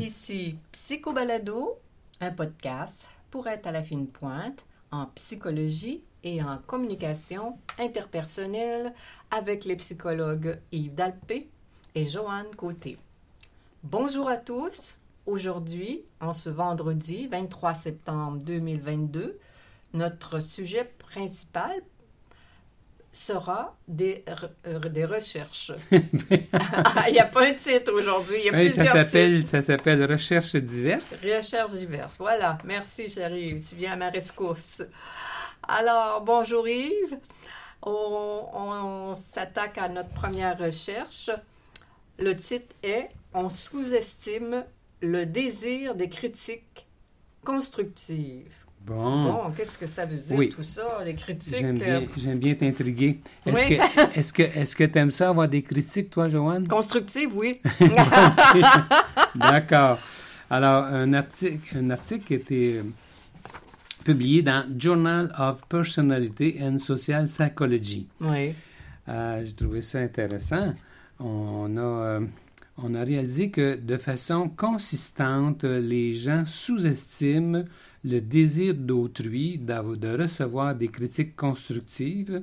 Ici Psychobalado, un podcast pour être à la fine pointe en psychologie et en communication interpersonnelle avec les psychologues Yves Dalpé et Joanne Côté. Bonjour à tous. Aujourd'hui, en ce vendredi 23 septembre 2022, notre sujet principal sera des, euh, des recherches. Il n'y a pas un titre aujourd'hui, il y a Oui, plusieurs ça s'appelle, titres. ça s'appelle Recherches diverses. Recherches diverses. Voilà. Merci, chérie. Tu viens à ma rescousse. Alors, bonjour Yves. On, on s'attaque à notre première recherche. Le titre est On sous-estime le désir des critiques constructives. Bon, Bon, qu'est-ce que ça veut dire Oui. tout ça, les critiques? j'aime euh, bien, t'intriguer. Est-ce Oui. que, est-ce que, est-ce que t'aimes ça avoir des critiques, toi, Joanne? Constructives, oui. D'accord. Alors, un article, un article qui a été euh, publié dans Journal of Personality and Social Psychology. oui. Euh, J'ai trouvé ça intéressant. On a, euh, on a réalisé que de façon consistante, les gens sous-estiment le désir d'autrui de recevoir des critiques constructives.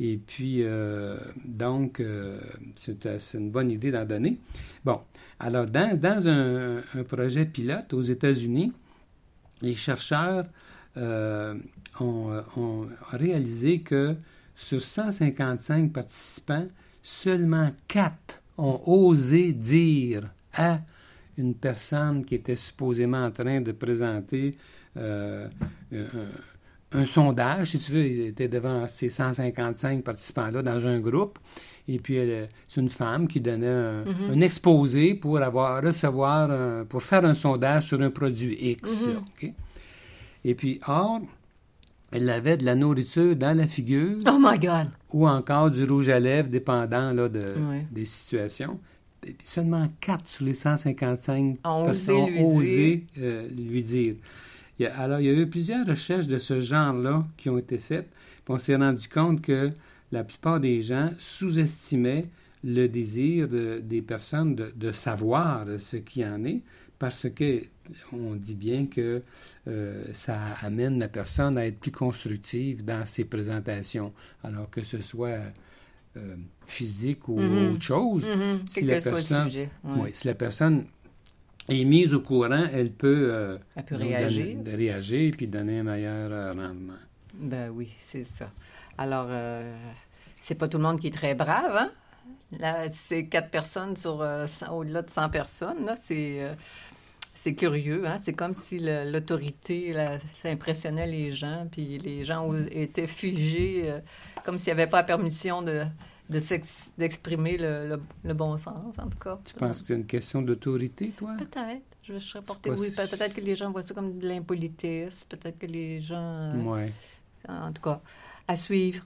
Et puis, euh, donc, euh, c'est euh, c'est une bonne idée d'en donner. Bon, alors, dans, dans un, projet pilote aux États-Unis, les chercheurs ont, ont réalisé que sur 155 participants, seulement 4 ont osé dire à une personne qui était supposément en train de présenter euh, un, un sondage, si tu veux, il était devant ces 155 participants-là dans un groupe. Et puis, c'est une femme qui donnait un, Mhm. un exposé pour avoir, recevoir, un- pour faire un sondage sur un produit X. Mhm. OK? Et puis, or, elle avait de la nourriture dans la figure Oh my God! ou encore du rouge à lèvres, dépendant là, de, Ouais. des situations. Et puis seulement 4 sur les 155 Ont personnes osé lui ont osé euh, lui dire. Il y a- alors, il y a eu plusieurs recherches de ce genre-là qui ont été faites. Puis on s'est rendu compte que la plupart des gens sous-estimaient le désir de- des personnes de, de savoir ce qui en est, parce que on dit bien que euh, ça amène la personne à être plus constructive dans ses présentations, alors que ce soit euh, physique ou Mhm. autre chose. Si Quel la que soit personne- le sujet. ouais. Oui, si la personne est mise au courant, elle peut, euh, Elle peut donc réagir. donner- réagir puis donner un meilleur euh, rendement. Ben oui, c'est ça. Alors, euh, c'est pas tout le monde qui est très brave, hein? Là, c'est quatre personnes sur euh, au-delà de 100 personnes, là, c'est... c'est curieux, hein? C'est comme si l'autorité, ça impressionnait les gens, puis les gens étaient figés, comme s'il n'y avait pas la permission de, de d'exprimer le, le- le bon sens, en tout cas. Tu penses que c'est une question d'autorité, toi? Peut-être. Je serais portée, oui. si- Peut-être que les gens voient ça comme de l'impolitesse. Peut-être que les gens... euh, Oui. en tout cas, à suivre.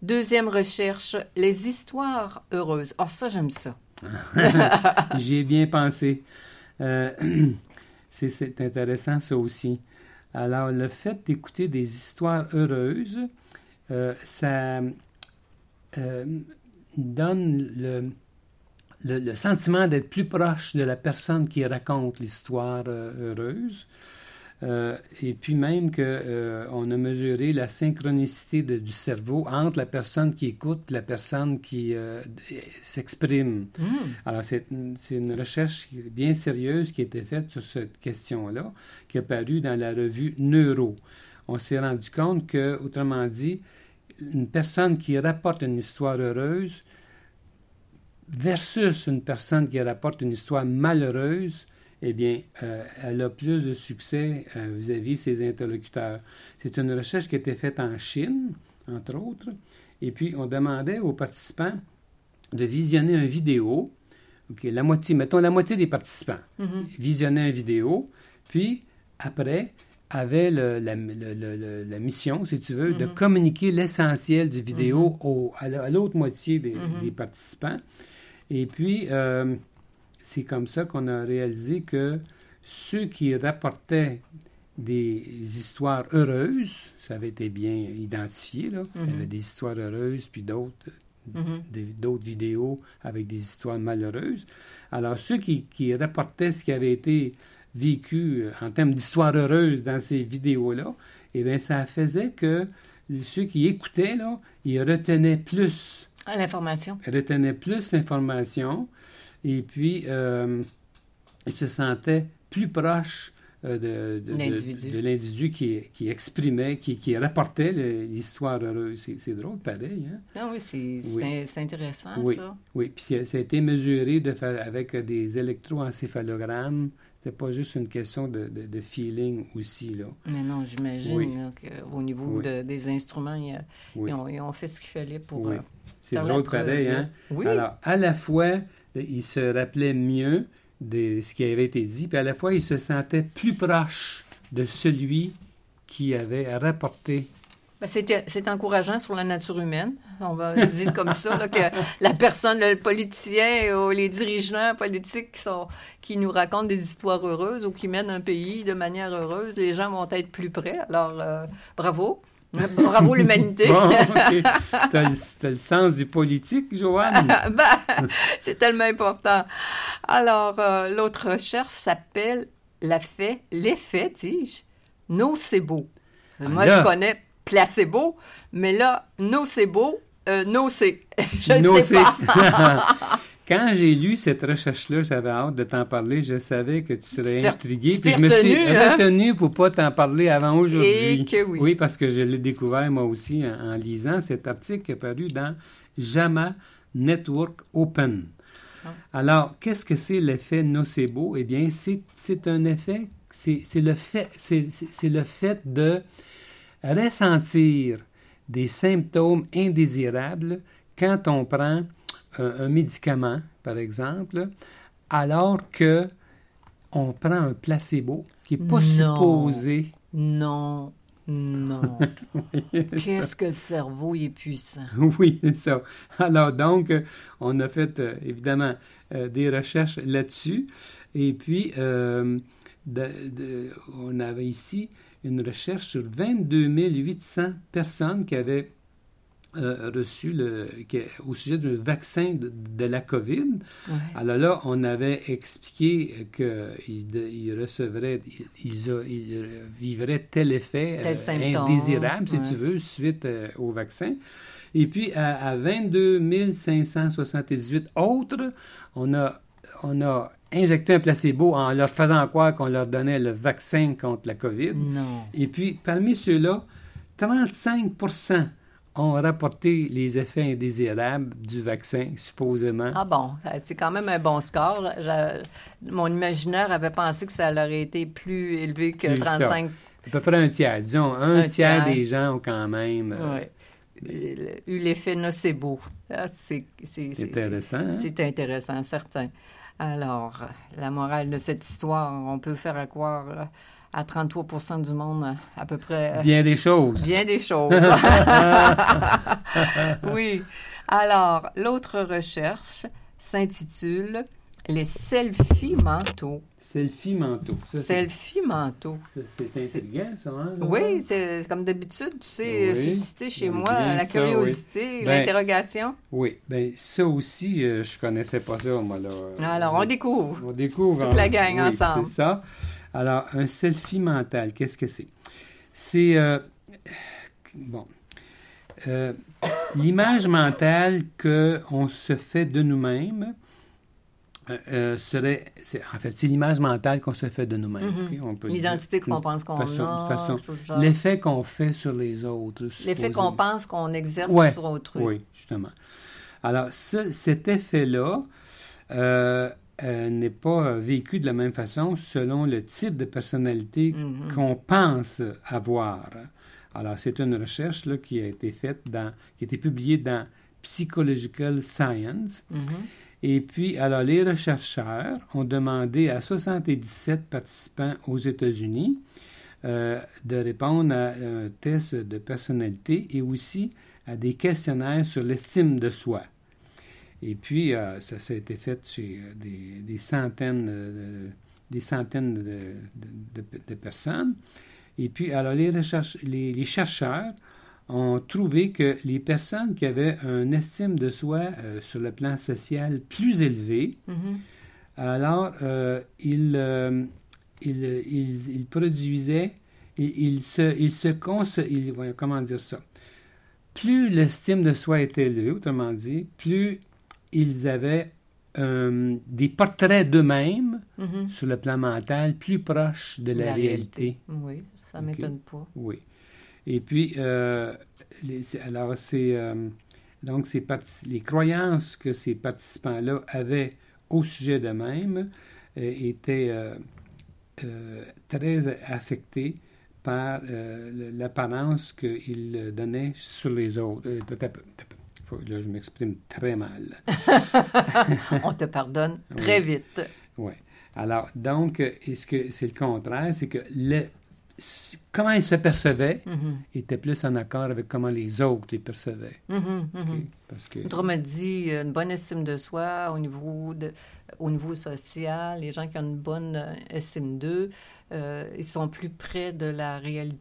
Deuxième recherche, les histoires heureuses. Oh, ça, j'aime ça. J'y ai bien pensé. Euh, c'est, c'est intéressant, ça aussi. Alors, le fait d'écouter des histoires heureuses, euh, ça euh, donne le, le, le sentiment d'être plus proche de la personne qui raconte l'histoire euh, heureuse. Euh, et puis même euh, on a mesuré la synchronicité de- du cerveau entre la personne qui écoute et la personne qui s'exprime. Hmm. Alors, c'est une recherche bien sérieuse qui a été faite sur cette question-là, qui est parue dans la revue Neuro. On s'est rendu compte que, autrement dit, une personne qui rapporte une histoire heureuse versus une personne qui rapporte une histoire malheureuse, eh bien, euh, elle a plus de succès euh, vis-à-vis de ses interlocuteurs. C'est une recherche qui a été faite en Chine, entre autres, et puis on demandait aux participants de visionner une vidéo. OK, la moitié, mettons la moitié des participants Mhm. visionnaient une vidéo, puis après avait le- la, le- le- le- la mission, si tu veux, de Mhm. communiquer l'essentiel du vidéo au- à la- à l'autre moitié des, Mhm. des participants. Et puis, euh, c'est comme ça qu'on a réalisé que ceux qui rapportaient des histoires heureuses, ça avait été bien identifié, là. Il y Mhm. avait des histoires heureuses, puis d'autres Mhm. vidéos avec des histoires malheureuses. Alors, ceux qui, qui rapportaient ce qui avait été vécu euh, en termes d'histoires heureuses dans ces vidéos-là, eh bien, ça faisait que ceux qui écoutaient, là, ils retenaient plus, l'information. retenaient plus l'information, et puis euh, ils se sentaient plus proches euh, de, L'individu. qui, qui exprimait, qui, qui rapportait l'histoire heureuse. C'est drôle, pareil, hein? Ah oui, c'est Oui. intéressant, Oui. ça. Oui, puis ça- a été mesuré de avec des électroencéphalogrammes. C'était pas juste une question de, de- de feeling aussi, là. Mais non, j'imagine Oui. qu'au niveau Oui. de- des instruments, il y a- Oui. ils, ont, ils ont fait ce qu'il fallait pour euh, C'est drôle pareil, hein? Oui. Alors, à la fois, il se rappelait mieux de ce qui avait été dit, puis à la fois, il se sentait plus proche de celui qui avait rapporté. Ben, c'est encourageant sur la nature humaine. On va le dire comme ça, là, que la personne, le politicien ou les dirigeants politiques qui, sont, qui nous racontent des histoires heureuses ou qui mènent un pays de manière heureuse, les gens vont être plus près. Alors, euh, bravo. Bravo l'humanité. Bon. T'as le, sens du politique, Joanne? Ben, c'est tellement important. Alors, euh, l'autre recherche s'appelle l'effet, l'effet, dis-je, nocebo. Moi, là. je connais placebo, mais là, nocebo, euh, nocé. Je ne Nocé. sais pas. Quand j'ai lu cette recherche-là, j'avais hâte de t'en parler. Je savais que tu serais intrigué. puis je me suis retenu, hein? pour pas t'en parler avant aujourd'hui. que oui. parce que je l'ai découvert moi aussi en, en lisant cet article qui est paru dans JAMA Network Open. Ah. Alors, qu'est-ce que c'est l'effet nocebo? Eh bien, c'est un effet, c'est le fait, c'est le fait de ressentir des symptômes indésirables quand on prend un, un médicament, par exemple, alors que on prend un placebo qui n'est pas Non. supposé. Non, non. Qu'est-ce que le cerveau est puissant. Oui, c'est ça. Alors donc, euh, on a fait euh, évidemment euh, des recherches là-dessus. Et puis, euh, de- de- on avait ici une recherche sur 22 800 personnes qui avaient euh, reçu le, qui- au sujet du vaccin de, de la COVID. Ouais. Alors là, on avait expliqué qu'ils ils recevraient, ils, vivraient tel effet Tel euh, indésirable, si ouais. tu veux, suite euh, au vaccin. Et puis, à, à 22 578 autres, on a, on a injecté un placebo en leur faisant croire qu'on leur donnait le vaccin contre la COVID. Non. Et puis, parmi ceux-là, 35% ont rapporté les effets indésirables du vaccin, supposément. Ah bon, euh, c'est quand même un bon score. Je- mon imaginaire avait pensé que ça aurait été plus élevé que C'est ça. 35 À peu près un tiers. Disons, un, Un tiers, tiers. des gens ont quand même... euh, eu l'effet nocebo. Ah, c'est c'est- c'est- Intéressant, hein? C'est intéressant, certain. Alors, la morale de cette histoire, on peut faire à croire à 33% du monde à peu près euh, Bien des choses. bien des choses. oui. Alors, l'autre recherche s'intitule Les selfies mentaux. Selfie mentaux. Ça, c'est- Selfies mentaux. ça, C'est intriguant, ça, hein? là? Oui, c'est comme d'habitude, tu sais, Oui. susciter chez moi bien la curiosité, Ben, l'interrogation. Oui. Ben, ça aussi, euh, je connaissais pas ça, moi, là. Alors, on découvre. On découvre. Toute la hein? gang Oui, ensemble. C'est ça. Alors, un selfie mental, qu'est-ce que c'est? C'est. euh, bon. Euh, L'image mentale qu'on se fait de nous-mêmes euh, euh, serait. c'est- En fait, c'est l'image mentale qu'on se fait de nous-mêmes. Mhm. On peut L'identité qu'on pense qu'on façon- a. façon-. L'effet qu'on fait sur les autres. L'effet qu'on pense qu'on exerce Ouais. sur autrui. Oui, justement. Alors, ce- cet effet-là euh, euh, n'est pas vécu de la même façon selon le type de personnalité Mhm. qu'on pense avoir. Alors, c'est une recherche là, qui a été faite dans, qui a été publiée dans Psychological Science. Mhm. Et puis, alors, les chercheurs ont demandé à 77 participants aux États-Unis euh, de répondre à un test de personnalité et aussi à des questionnaires sur l'estime de soi. Et puis, euh, ça, ça a été fait chez euh, des, centaines, de, des centaines de, de- de- personnes. Et puis, alors, les, les, les chercheurs ont trouvé que les personnes qui avaient un estime de soi euh, sur le plan social plus élevé, Mhm. alors euh, ils, euh, ils, ils- ils produisaient, ils, se, ils se comment dire ça, plus l'estime de soi était élevée, autrement dit, plus ils avaient des portraits d'eux-mêmes Mhm. sur le plan mental plus proches de la, réalité. Oui, ça Ok. m'étonne pas. Oui. Et puis, euh, les- alors, c'est. euh, donc, ces les croyances que ces participants-là avaient au sujet d'eux-mêmes euh, étaient très affectées par l'apparence qu'ils donnaient sur les autres. Là, je m'exprime très mal. On te pardonne très vite. Oui. Alors, donc, c'est le contraire? C'est que le, comment ils se percevaient Mhm. était plus en accord avec comment les autres les percevaient. Parce que, Autrement dit, une bonne estime de soi au niveau, de, au niveau social, les gens qui ont une bonne estime d'eux, euh, ils sont plus près de la réalité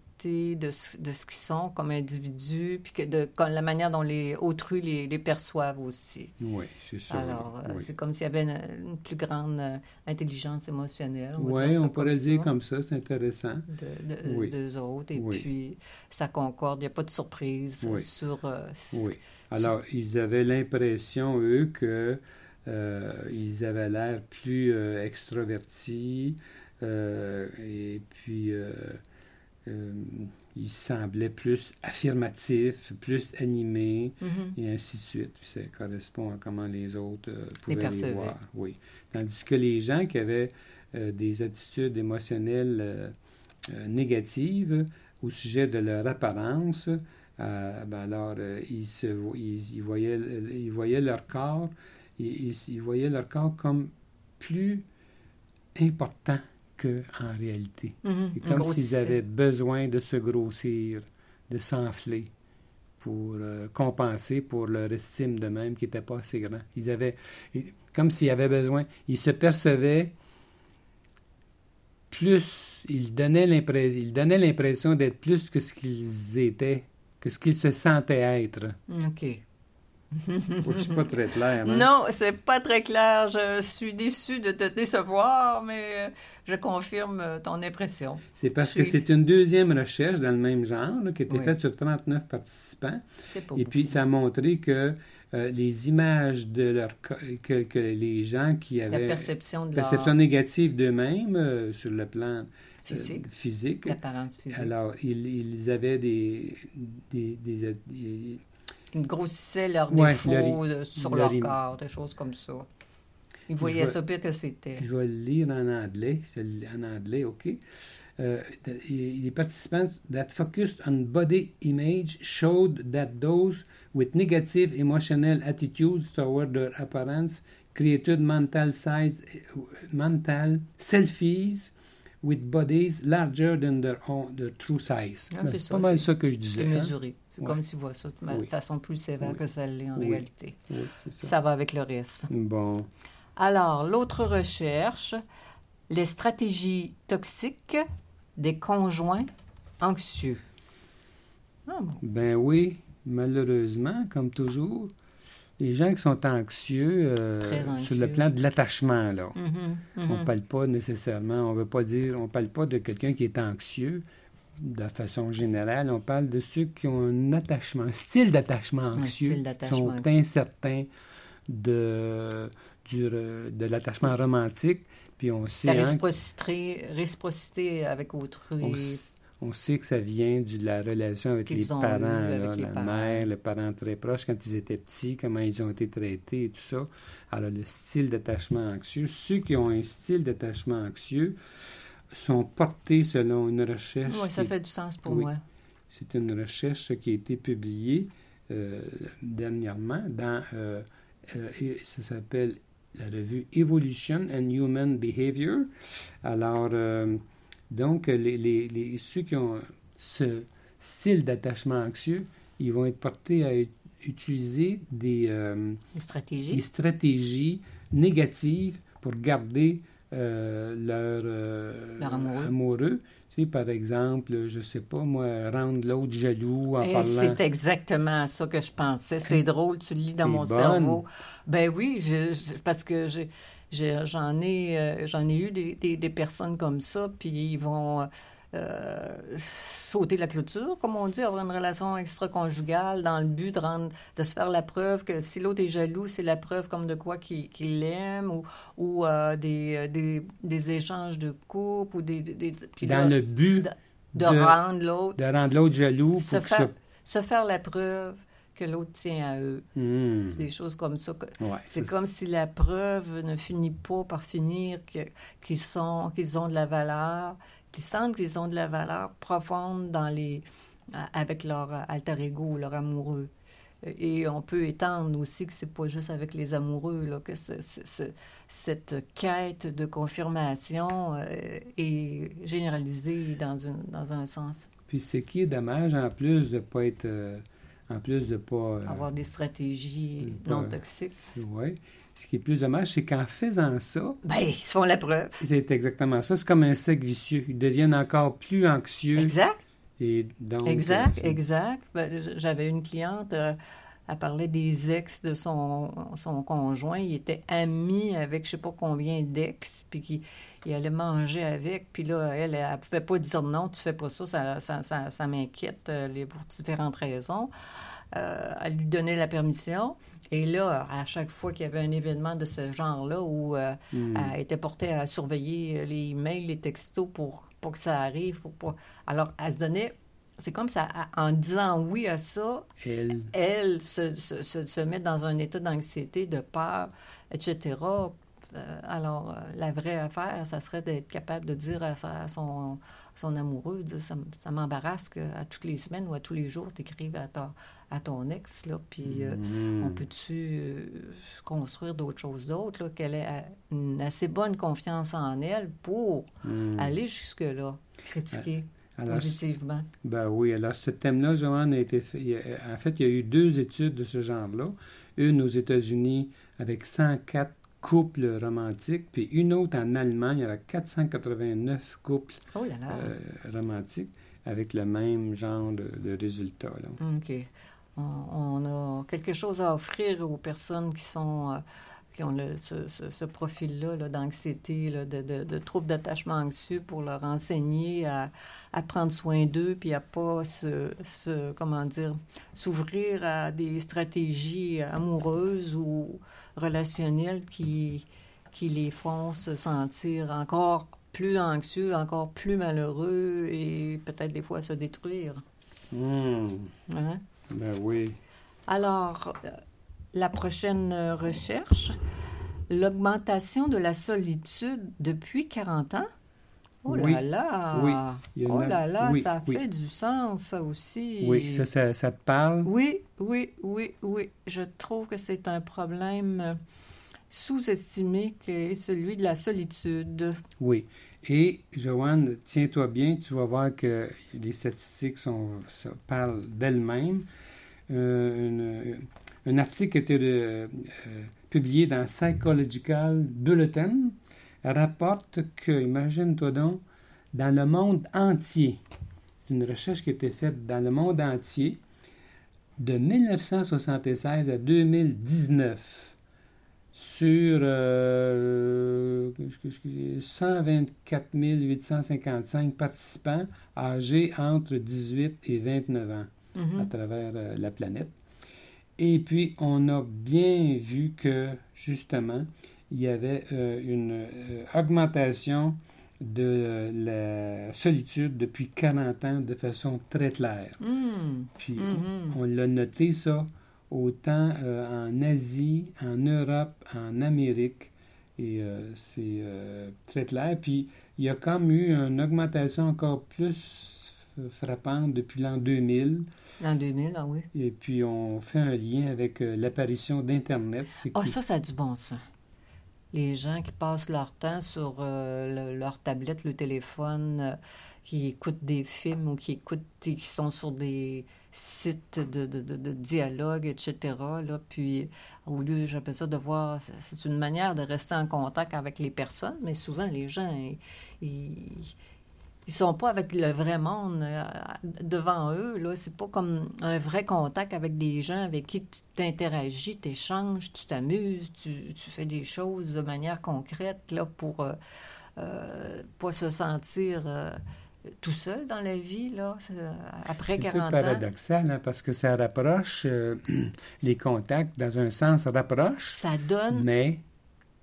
de ce, de ce qu'ils sont comme individus, puis que de comme la manière dont les autrui les, les perçoivent aussi. oui, c'est ça. Alors, euh, oui. c'est comme s'il y avait une, une plus grande euh, intelligence émotionnelle. On, Oui, on pourrait dire comme ça, c'est intéressant. de, de- Oui. d'eux autres. Et Oui. puis, ça concorde, il n'y a pas de surprise sur... euh, Oui. Alors, ils avaient l'impression, eux, que euh, ils avaient l'air plus euh, extrovertis euh, et puis euh, ils semblaient plus affirmatifs, plus animés. Mhm. et ainsi de suite. Puis ça correspond à comment les autres euh, pouvaient les, voir. Oui. Tandis que les gens qui avaient euh, des attitudes émotionnelles euh, négatives au sujet de leur apparence, ben alors ils, se, vo- ils, ils voyaient, ils voyaient leur corps, ils voyaient leur corps comme plus important qu'en réalité. Mhm. C'est Ils comme s'ils avaient besoin de se grossir, de s'enfler pour euh, compenser pour leur estime d'eux-mêmes qui n'était pas assez grand. Ils avaient, comme s'ils avaient besoin, ils se percevaient plus, ils donnaient l'impression, ils donnaient l'impression d'être plus que ce qu'ils étaient, que ce qu'ils se sentaient être. OK. Je suis pas très clair. hein? Non, c'est pas très clair. Je suis déçue de te décevoir, mais euh, je confirme euh, ton impression. C'est parce que c'est une deuxième recherche dans le même genre là, qui a été Oui. faite sur 39 participants. Pas Et puis, ça a montré que euh, les images de leur que, que les gens qui la avaient perception de perception leur négative d'eux-mêmes euh, sur le plan euh, physique, physique, l'apparence physique. alors ils, ils avaient des, des, des- des- Ils grossissaient leurs Ouais, défauts euh, sur leur corps, des choses comme ça. Ils voyaient vois- ça pire que c'était. je vais le lire en anglais, en anglais, OK. Euh, les participants that focused on body image showed that those with negative emotional attitudes toward their appearance created mental size, mental selfies with bodies larger than their own their true size. Ah, Ben, c'est pas mal ça que je disais. hein? mesuré. C'est Ouais. comme s'ils voient ça de Oui. façon plus sévère Oui. que ça l'est en Oui. réalité. Ça. Ça va avec le reste. Bon. Alors, l'autre recherche, les stratégies toxiques des conjoints anxieux. Ah bon. Ben oui, malheureusement, comme toujours, les gens qui sont anxieux, euh, sur le plan de l'attachement, là. Mhm, mhm. On parle pas nécessairement, on veut pas dire, on parle pas de quelqu'un qui est anxieux de façon générale, on parle de ceux qui ont un attachement, un style d'attachement anxieux, sont incertains de, du de l'attachement romantique, puis on sait, La hein, réciprocité, réciprocité avec autrui. on, on sait que ça vient de la relation avec les parents, eu là, avec les la parents. mère, le parent très proche, quand ils étaient petits, comment ils ont été traités et tout ça. Alors, le style d'attachement anxieux, ceux qui ont un style d'attachement anxieux sont portés selon une recherche. Oui, ça qui- fait du sens pour Oui. moi. C'est une recherche qui a été publiée euh, dernièrement dans, euh, euh, et ça s'appelle la revue Evolution and Human Behavior. Alors, donc, les, les- les- ceux qui ont ce style d'attachement anxieux, ils vont être portés à ut- utiliser des, euh, stratégies. des stratégies négatives pour garder leur, euh, Leur amoureux. Sais, par exemple, je sais pas, moi, rendre l'autre jaloux en Et parlant. c'est exactement ça que je pensais. C'est drôle, tu le lis dans mon bonne. cerveau. Ben oui, je- je- parce que j'en ai, euh, j'en ai eu des, des- des personnes comme ça, puis ils vont euh, sauter la clôture, comme on dit, avoir une relation extra-conjugale dans le but de, rendre, de se faire la preuve que si l'autre est jaloux, c'est la preuve comme de quoi qu'il qu'il l'aime, ou, ou euh, des, des, des échanges de couple, ou des... des- des- puis dans le but de, rendre l'autre de rendre l'autre jaloux se pour que faire, se faire la preuve que l'autre tient à eux. Hmm. Des choses comme ça. Ouais, C'est comme si la preuve ne finit pas par finir qu'ils sont, qu'ils ont de la valeur, qu'ils sentent qu'ils ont de la valeur profonde dans les, a- avec leur alter ego, leur amoureux. Et on peut étendre aussi que c'est pas juste avec les amoureux, là, que ce- cette quête de confirmation euh, est généralisée dans, une, dans un sens. Puis ce qui est dommage, en plus de pas être... euh, en plus de pas... euh, Avoir des stratégies pas- non toxiques. ouais. Ce qui est plus dommage, c'est qu'en faisant ça, Ben, ils se font la preuve. c'est exactement ça. C'est comme un cercle vicieux. Ils deviennent encore plus anxieux. Exact, Et donc, exact, euh, exact. Ben, J'avais une cliente, euh, elle parlait des ex de son, son conjoint. Il était ami avec je sais pas combien d'ex, puis qu'il il allait manger avec. Puis là, elle, elle, ne pouvait pas dire non, tu fais pas ça, ça, ça, ça- ça m'inquiète euh, pour différentes raisons. Euh, elle lui donnait la permission. Et là, à chaque fois qu'il y avait un événement de ce genre-là où euh, Hmm. elle était portée à surveiller euh, les mails, les textos pour, pour que ça arrive. Pour, pas- Alors, elle se donnait, c'est comme ça, en disant oui à ça, Elle, elle se, se, se, se met dans un état d'anxiété, de peur, etc. Euh, alors, euh, la vraie affaire, ça serait d'être capable de dire à, à son, son amoureux, dire, ça, ça m'embarrasse qu'à toutes les semaines ou à tous les jours, tu écrives à, ta- à ton ex, là, puis... euh, Hmm. on peut-tu euh, construire d'autres choses d'autres, qu'elle ait euh, une assez bonne confiance en elle pour Hmm. aller jusque-là, critiquer Alors, positivement? Ben oui, alors ce thème-là, Joanne, a été fait. a- En fait, il y a eu deux études de ce genre-là. Une aux États-Unis avec 104 couples romantiques, puis une autre en Allemagne avec 489 couples Oh là là. euh, romantiques avec le même genre de, de résultats. là. OK. On, on a quelque chose à offrir aux personnes qui sont euh, qui ont le- ce, ce- ce profil-là là, d'anxiété, de, de, de troubles d'attachement anxieux pour leur enseigner à, à prendre soin d'eux puis à pas se, se- comment dire s'ouvrir à des stratégies amoureuses ou relationnelles qui, qui les font se sentir encore plus anxieux, encore plus malheureux et peut-être des fois se détruire. Hmm. Hein? Ben oui. Alors, euh, la prochaine euh, recherche, l'augmentation de la solitude depuis 40 ans? Oh Oui, là là! oui, il y a Oh là là, oui, ça oui. fait du sens, ça aussi. Oui, ça, ça, ça te parle? Oui, oui, oui, oui. Je trouve que c'est un problème euh, sous-estimé qui est celui de la solitude. Oui. Et, Joanne, tiens-toi bien, tu vas voir que les statistiques parlent d'elles-mêmes. Euh, une- un article a été euh, euh, publié dans Psychological Bulletin rapporte que, imagine-toi donc, dans le monde entier, c'est une recherche qui a été faite dans le monde entier, de 1976 à 2019, sur euh, 124 855 participants âgés entre 18 et 29 ans à Mhm. travers euh, la planète. Et puis, on a bien vu que, justement, il y avait euh, une euh, augmentation de la solitude depuis 40 ans de façon très claire. Mm. Puis, Mhm. on l'a noté, ça, autant euh, en Asie, en Europe, en Amérique. Et euh, c'est euh, très clair. Puis, il y a comme eu une augmentation encore plus frappante depuis l'an 2000. En 2000, ah oui. Et puis, on fait un lien avec l'apparition d'Internet. Ah, ça, ça a du bon sens. Les gens qui passent leur temps sur euh, le- leur tablette, le téléphone, euh, qui écoutent des films ou qui écoutent, qui sont sur des sites de, de, de, dialogue, etc. Là, puis, au lieu, j'appelle ça de voir, c'est- une manière de rester en contact avec les personnes, mais souvent, les gens, ils, ils, sont pas avec le vrai monde euh, devant eux. Là, c'est pas comme un vrai contact avec des gens avec qui tu t'interagis, tu échanges, tu t'amuses, tu, tu, fais des choses de manière concrète là pour euh, euh pas se sentir euh, tout seul dans la vie là après 40 ans? C'est paradoxal hein, parce que ça rapproche les contacts dans un sens rapproche. Ça donne. Mais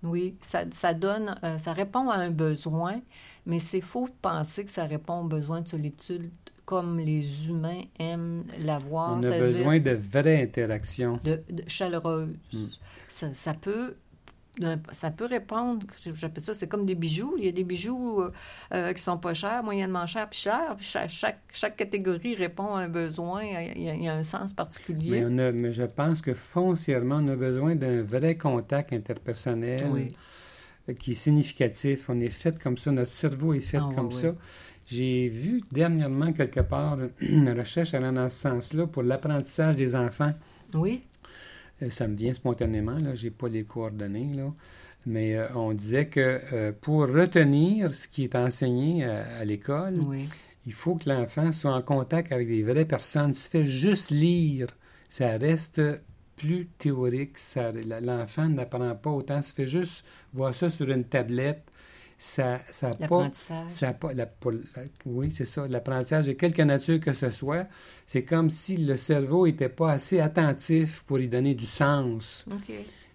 oui, ça, ça donne, ça répond à un besoin, mais c'est faux de penser que ça répond aux besoins de solitude comme les humains aiment l'avoir. On a besoin de vraies interactions. De, de chaleureuses. Mm. Ça, ça, peut ça peut répondre, j'appelle ça, c'est comme des bijoux. Il y a des bijoux euh, euh qui sont pas chers, moyennement chers, puis chers. Puis chaque, chaque, chaque, catégorie répond à un besoin, il y a, il y a un sens particulier. Mais, on a, mais, je pense que foncièrement, on a besoin d'un vrai contact interpersonnel. Oui qui est significatif. On est fait comme ça, notre cerveau est fait Ah, comme oui, ça. J'ai vu dernièrement quelque part une recherche allant dans ce sens-là pour l'apprentissage des enfants. Oui. Euh, Ça me vient spontanément, là, j'ai pas les coordonnées, là. Mais euh, on disait que euh, pour retenir ce qui est enseigné à, à l'école, Oui. il faut que l'enfant soit en contact avec des vraies personnes. Si tu fais juste lire, ça reste plus théorique. Ça- L'enfant n'apprend pas autant. Si tu fais juste voir ça sur une tablette, ça ça pas... Ça pas la, pour la- oui, c'est ça. L'apprentissage de quelque nature que ce soit, c'est comme si le cerveau n'était pas assez attentif pour y donner du sens.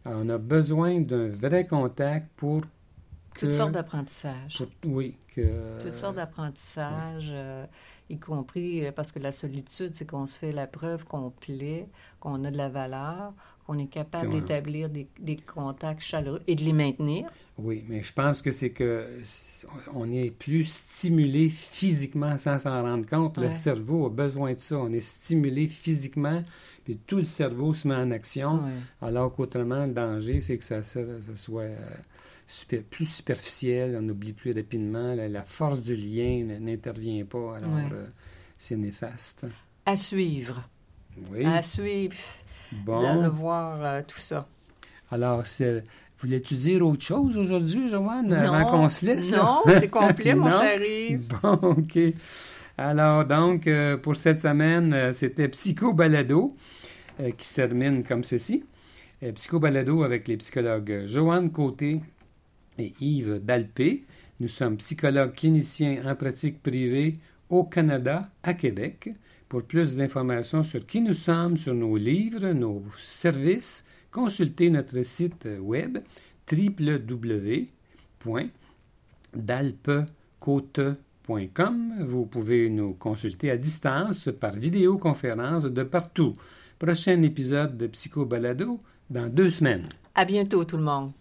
Alors, on a besoin d'un vrai contact pour que... Toutes sortes d'apprentissages. oui, que... Toutes sortes d'apprentissages, euh, y compris euh, parce que la solitude, c'est qu'on se fait la preuve qu'on plaît, qu'on a de la valeur, qu'on est capable d'établir des, des contacts chaleureux et de les maintenir. Oui, mais je pense que c'est que on est plus stimulé physiquement sans s'en rendre compte. Le cerveau a besoin de ça. On est stimulé physiquement, puis tout le cerveau se met en action. Ouais. Alors qu'autrement, le danger, c'est que ça, ça, ça soit euh, super- plus superficiel, on oublie plus rapidement, la, la force du lien n'intervient pas, alors Ouais. euh, c'est néfaste. À suivre. Oui, À suivre. De, de bon. voir euh, tout ça. Alors, c'est- voulais-tu dire autre chose aujourd'hui, Joanne, Non, avant qu'on se laisse? Non, c'est complet, mon Non? chéri. Bon, OK. Alors, donc, euh, pour cette semaine, euh, c'était Psycho Balado euh, qui se termine comme ceci. Psycho Balado avec les psychologues Joanne Côté et Yves Dalpé. Nous sommes psychologues cliniciens en pratique privée au Canada, à Québec. Pour plus d'informations sur qui nous sommes, sur nos livres, nos services, consultez notre site web www.dalpecote.com. Vous pouvez nous consulter à distance par vidéoconférence de partout. Prochain épisode de Psycho Balado dans deux semaines. À bientôt, tout le monde.